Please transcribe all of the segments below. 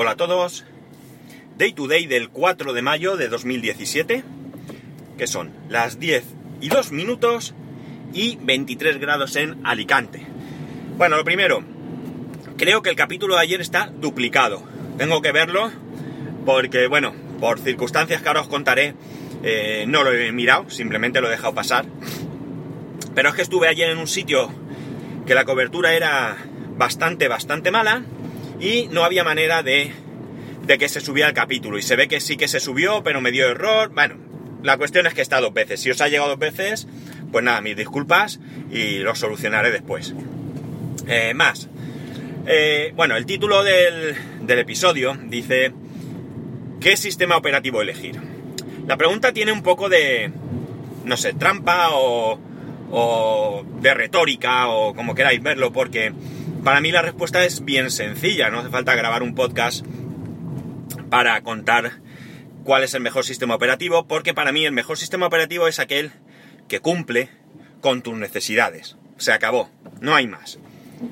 hola a todos. Day to day del 4 de mayo de 2017, que son las 10 y 2 minutos y 23 grados en Alicante. Bueno, lo primero, creo que el capítulo de ayer está duplicado. Tengo que verlo porque, bueno, por circunstancias que ahora os contaré, eh, no lo he mirado, simplemente lo he dejado pasar. Pero es que estuve ayer en un sitio que la cobertura era bastante, bastante mala y no había manera de, de que se subiera el capítulo. Y se ve que sí que se subió, pero me dio error. Bueno, la cuestión es que está dos veces. Si os ha llegado dos veces, pues nada, mis disculpas y lo solucionaré después. Eh, más. Eh, bueno, el título del, del episodio dice ¿Qué sistema operativo elegir? La pregunta tiene un poco de, no sé, trampa o, o de retórica o como queráis verlo, porque para mí la respuesta es bien sencilla, no hace falta grabar un podcast para contar cuál es el mejor sistema operativo, porque para mí el mejor sistema operativo es aquel que cumple con tus necesidades. Se acabó, no hay más.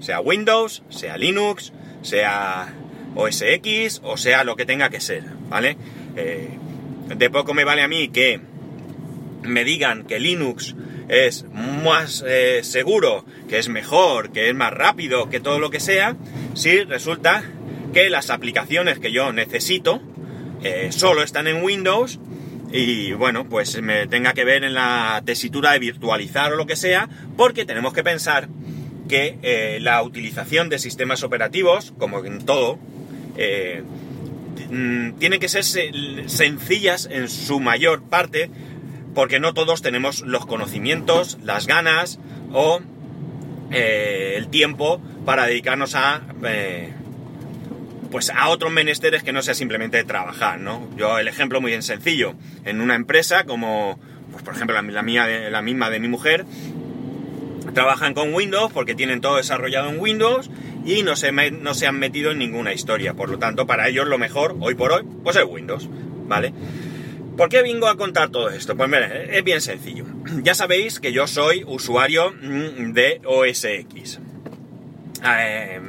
Sea Windows, sea Linux, sea OS X o sea lo que tenga que ser, ¿vale? Eh, de poco me vale a mí que me digan que Linux es más eh, seguro, que es mejor, que es más rápido, que todo lo que sea, si resulta que las aplicaciones que yo necesito eh, solo están en Windows y bueno, pues me tenga que ver en la tesitura de virtualizar o lo que sea, porque tenemos que pensar que eh, la utilización de sistemas operativos, como en todo, mm, tienen que ser sencillas en su mayor parte, porque no todos tenemos los conocimientos, las ganas o eh, el tiempo para dedicarnos a eh, pues a otros menesteres que no sea simplemente trabajar, ¿no? Yo el ejemplo muy sencillo, en una empresa como, pues por ejemplo la, mía, la misma de mi mujer, trabajan con Windows porque tienen todo desarrollado en Windows y no se, no se han metido en ninguna historia. Por lo tanto, para ellos lo mejor, hoy por hoy, pues es Windows, ¿vale? ¿Por qué vengo a contar todo esto? Pues mira, es bien sencillo. Ya sabéis que yo soy usuario mm, de OS X. Eh,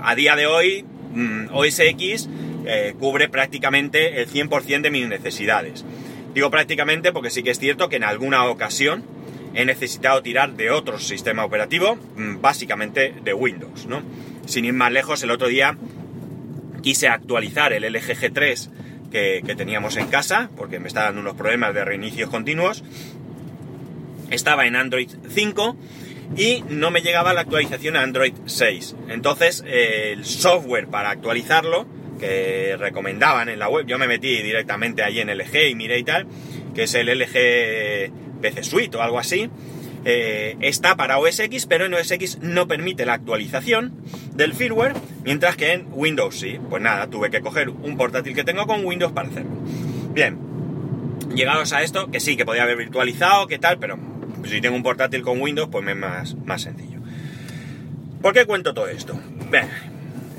a día de hoy, mm, OS X eh, cubre prácticamente el 100% de mis necesidades. Digo prácticamente porque sí que es cierto que en alguna ocasión he necesitado tirar de otro sistema operativo, mm, básicamente de Windows, ¿no? Sin ir más lejos, el otro día quise actualizar el LG G3 que, teníamos en casa, porque me está dando unos problemas de reinicios continuos. Estaba en Android 5 y no me llegaba la actualización a Android 6. Entonces, el software para actualizarlo, que recomendaban en la web, yo me metí directamente allí en LG y miré y tal, que es el LG PC Suite o algo así, eh, está para OS X, pero en OS X no permite la actualización del firmware, mientras que en Windows sí. Pues nada, tuve que coger un portátil que tengo con Windows para hacerlo. Bien, llegados a esto, que sí, que podía haber virtualizado, que tal, pero si tengo un portátil con Windows, pues me es más, más sencillo. ¿Por qué cuento todo esto?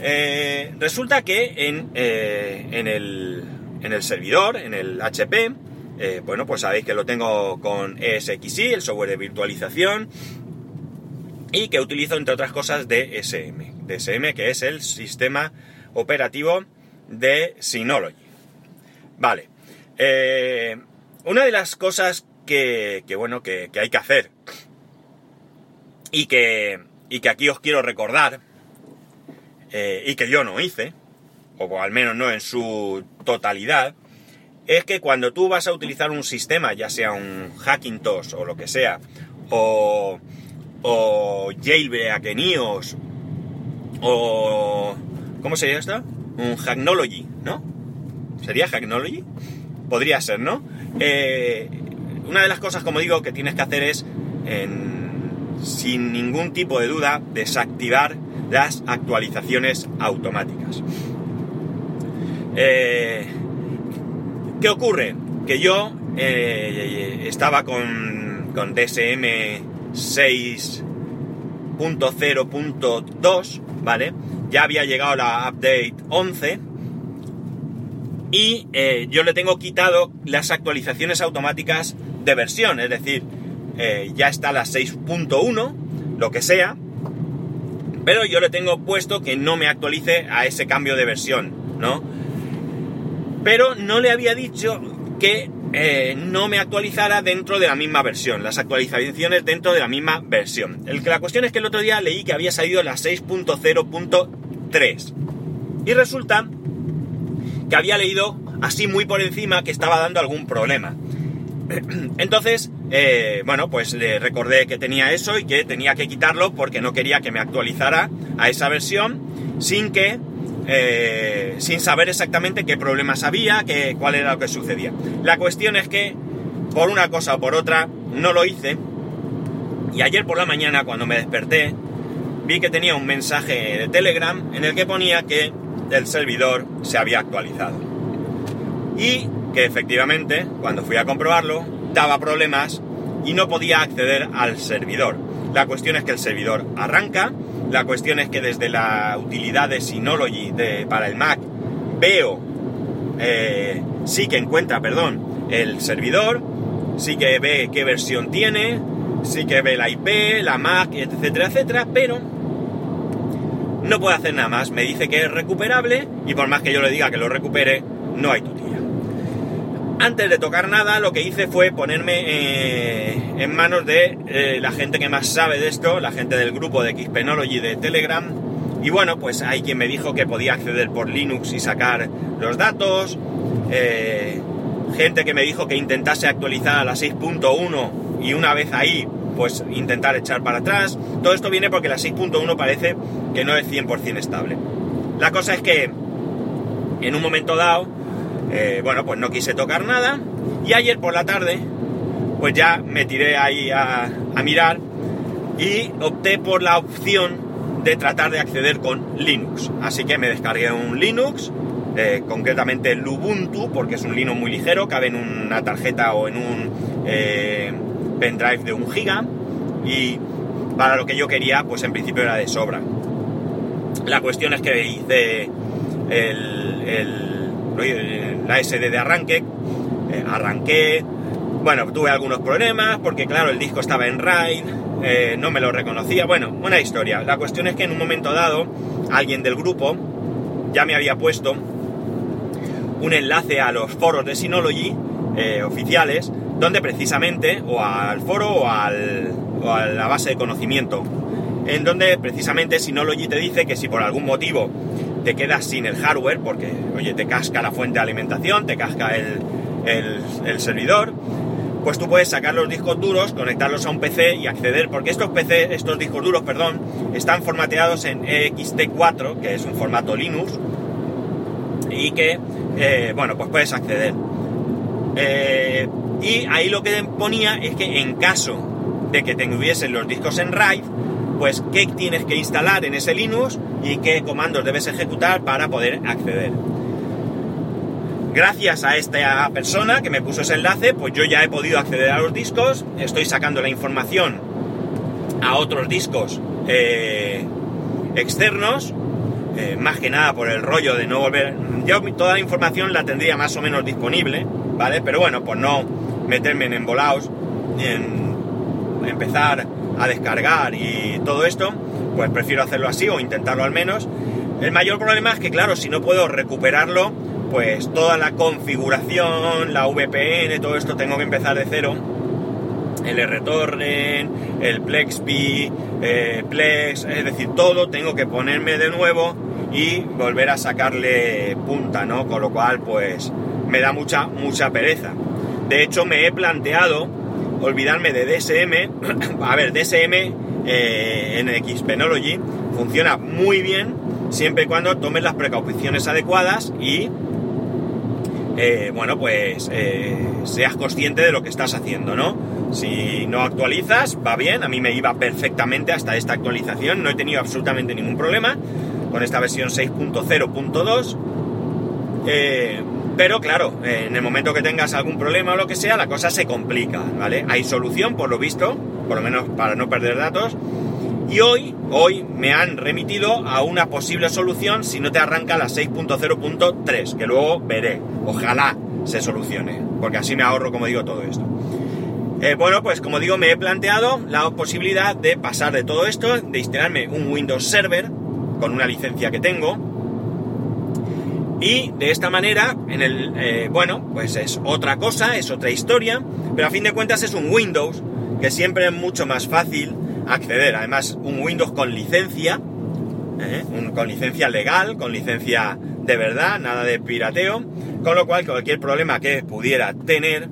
Eh, resulta que en, eh, en, el, en el servidor, en el HP, eh, bueno, pues sabéis que lo tengo con ESXi, el software de virtualización, y que utilizo entre otras cosas DSM. DSM, que es el sistema operativo de Synology. Vale. Eh, una de las cosas que, bueno, que, hay que hacer y que, y que aquí os quiero recordar, eh, y que yo no hice, o al menos no en su totalidad, es que cuando tú vas a utilizar un sistema, ya sea un Hackintosh o lo que sea, o, o Jailbreak en o... ¿Cómo sería esto? Un Hacknology, ¿no? ¿Sería Hacknology? Podría ser, ¿no? Eh, una de las cosas, como digo, que tienes que hacer es, sin ningún tipo de duda, desactivar las actualizaciones automáticas. Eh, ¿Qué ocurre? Que yo eh, estaba con, con DSM 6.0.2, ¿vale? Ya había llegado la update 11 y eh, yo le tengo quitado las actualizaciones automáticas de versión, es decir, eh, ya está la 6.1, lo que sea, pero yo le tengo puesto que no me actualice a ese cambio de versión ¿no? Pero no le había dicho que eh, no me actualizara dentro de la misma versión, las actualizaciones dentro de la misma versión. El, la cuestión es que el otro día leí que había salido la 6.0.3 y resulta que había leído así muy por encima que estaba dando algún problema. Entonces, eh, bueno, pues le recordé que tenía eso y que tenía que quitarlo porque no quería que me actualizara a esa versión sin que eh, sin saber exactamente qué problemas había, qué, cuál era lo que sucedía. La cuestión es que, por una cosa o por otra, no lo hice. Y ayer por la mañana, cuando me desperté, vi que tenía un mensaje de Telegram en el que ponía que el servidor se había actualizado. Y que efectivamente, cuando fui a comprobarlo, daba problemas y no podía acceder al servidor. La cuestión es que el servidor arranca, la cuestión es que desde la utilidad de Synology para el Mac veo, eh, sí que encuentra, perdón, el servidor, sí que ve qué versión tiene, sí que ve la IP, la Mac, etcétera, etcétera, pero no puede hacer nada más. Me dice que es recuperable y por más que yo le diga que lo recupere, no hay tutía. Antes de tocar nada, lo que hice fue ponerme eh, en manos de eh, la gente que más sabe de esto, la gente del grupo de Xpenology de Telegram. Y bueno, pues hay quien me dijo que podía acceder por Linux y sacar los datos. Eh, gente que me dijo que intentase actualizar a la 6.1 y una vez ahí, pues intentar echar para atrás. Todo esto viene porque la 6.1 parece que no es 100% estable. La cosa es que en un momento dado eh, bueno, pues no quise tocar nada. Y ayer por la tarde, pues ya me tiré ahí a, mirar y opté por la opción de tratar de acceder con Linux. Así que me descargué un Linux, eh, concretamente el Ubuntu, porque es un Linux muy ligero, cabe en una tarjeta o en un eh, pendrive de un giga. Y para lo que yo quería, pues en principio era de sobra. La cuestión es que hice el la SD de arranque, eh, arranqué, bueno, tuve algunos problemas porque claro, el disco estaba en RAID, eh, no me lo reconocía, bueno, una historia. La cuestión es que en un momento dado, alguien del grupo ya me había puesto un enlace a los foros de Synology eh, oficiales, donde precisamente, o al foro o, al, o a la base de conocimiento, en donde precisamente Synology te dice que si por algún motivo te quedas sin el hardware porque, oye, te casca la fuente de alimentación, te casca el, el, servidor, pues tú puedes sacar los discos duros, conectarlos a un PC y acceder, porque estos PC, estos discos duros, perdón, están formateados en ext4, que es un formato Linux, y que, eh, bueno, pues puedes acceder. Eh, y ahí lo que ponía es que en caso de que tuviesen los discos en RAID, pues qué tienes que instalar en ese Linux y qué comandos debes ejecutar para poder acceder. Gracias a esta persona que me puso ese enlace, pues yo ya he podido acceder a los discos, estoy sacando la información a otros discos eh, externos, eh, más que nada por el rollo de no volver... Yo toda la información la tendría más o menos disponible, ¿vale? Pero bueno, pues no meterme en embolados, en empezar a descargar y todo esto, pues prefiero hacerlo así o intentarlo al menos. El mayor problema es que, claro, si no puedo recuperarlo, pues toda la configuración, la VPN, todo esto tengo que empezar de cero. El RTorrent, el PlexP, eh, Plex, es decir, todo tengo que ponerme de nuevo y volver a sacarle punta, ¿no? Con lo cual, pues me da mucha, mucha pereza. De hecho, me he planteado olvidarme de DSM. A ver, DSM eh, en Xpenology funciona muy bien siempre y cuando tomes las precauciones adecuadas y, eh, bueno, pues eh, seas consciente de lo que estás haciendo, ¿no? Si no actualizas, va bien, a mí me iba perfectamente hasta esta actualización, no he tenido absolutamente ningún problema con esta versión 6.0.2. Pero claro, en el momento que tengas algún problema o lo que sea, la cosa se complica, ¿vale? Hay solución, por lo visto, por lo menos para no perder datos. Y hoy, hoy me han remitido a una posible solución si no te arranca la 6.0.3, que luego veré. Ojalá se solucione, porque así me ahorro, como digo, todo esto. Eh, bueno, pues como digo, me he planteado la posibilidad de pasar de todo esto, de instalarme un Windows Server con una licencia que tengo Y de esta manera, en el, eh, bueno, pues es otra cosa, es otra historia, pero a fin de cuentas es un Windows que siempre es mucho más fácil acceder. Además, un Windows con licencia, ¿eh? con licencia legal, con licencia de verdad, nada de pirateo, con lo cual cualquier problema que pudiera tener,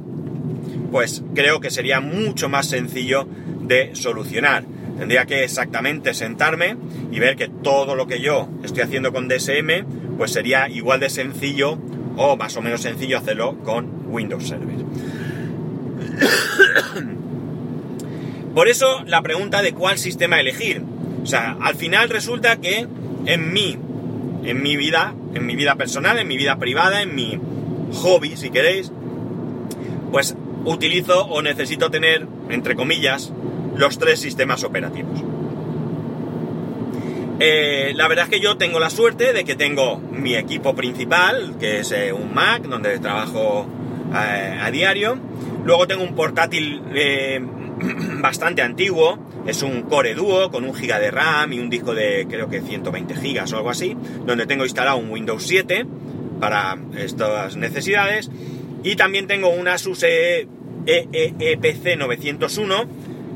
pues creo que sería mucho más sencillo de solucionar. Tendría que exactamente sentarme y ver que todo lo que yo estoy haciendo con DSM, pues sería igual de sencillo o más o menos sencillo hacerlo con Windows Server. Por eso la pregunta de cuál sistema elegir. O sea, al final resulta que en mí, en mi vida, en mi vida personal, en mi vida privada, en mi hobby, si queréis, pues utilizo o necesito tener, entre comillas, los tres sistemas operativos. Eh, la verdad es que yo tengo la suerte de que tengo mi equipo principal, que es eh, un Mac, donde trabajo eh, a diario. Luego tengo un portátil bastante antiguo, es un Core Duo con un giga de RAM y un disco de creo que 120 gigas o algo así, donde tengo instalado un Windows 7 para estas necesidades. Y también tengo un Asus EEPC 901,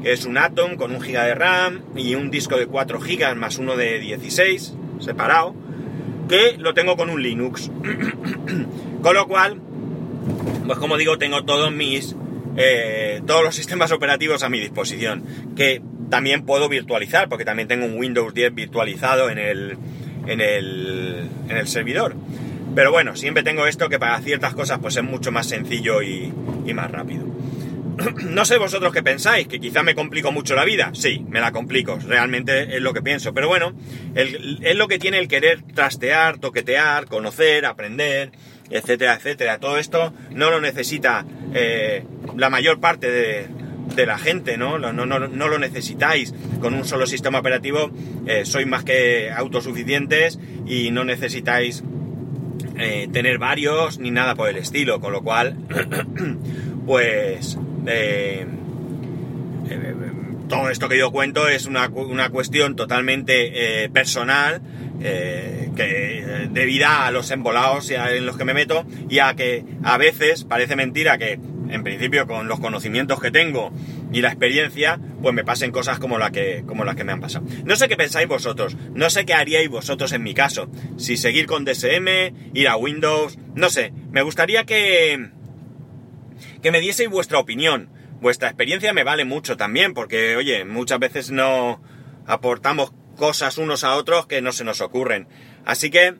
que es un Atom con un giga de RAM y un disco de 4 gigas más uno de 16, separado, que lo tengo con un Linux. con lo cual, pues como digo, tengo todos mis eh, todos los sistemas operativos a mi disposición, que también puedo virtualizar, porque también tengo un Windows 10 virtualizado en el, en el, en el servidor. Pero bueno, siempre tengo esto que para ciertas cosas pues es mucho más sencillo y, más rápido. no sé vosotros qué pensáis, que quizá me complico mucho la vida. Sí, me la complico, realmente es lo que pienso. Pero bueno, es lo que tiene el querer trastear, toquetear, conocer, aprender, etcétera, etcétera. Todo esto no lo necesita eh, la mayor parte de, la gente, ¿no? No, ¿no? no, lo necesitáis. Con un solo sistema operativo eh, sois más que autosuficientes y no necesitáis eh, tener varios ni nada por el estilo. Con lo cual, pues... todo esto que yo cuento es una, una cuestión totalmente personal eh, que debida a los embolados en los que me meto y a que a veces parece mentira que en principio con los conocimientos que tengo y la experiencia pues me pasen cosas como, la que, como las que me han pasado. No sé qué pensáis vosotros, no sé qué haríais vosotros en mi caso, si seguir con DSM, ir a Windows, no sé, me gustaría que, que me dieseis vuestra opinión. Vuestra experiencia me vale mucho también, porque, oye, muchas veces no aportamos cosas unos a otros que no se nos ocurren. Así que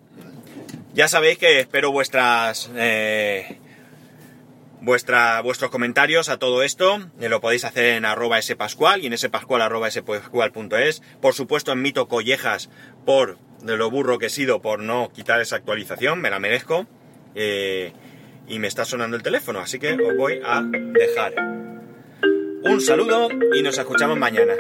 ya sabéis que espero vuestras eh, vuestra, vuestros comentarios a todo esto. Eh, lo podéis hacer en arroba spascual y en spascual arroba spascual.es. Por supuesto en mito collejas por de lo burro que he sido por no quitar esa actualización, me la merezco. Eh, y me está sonando el teléfono, así que os voy a dejar. Un saludo y nos escuchamos mañana.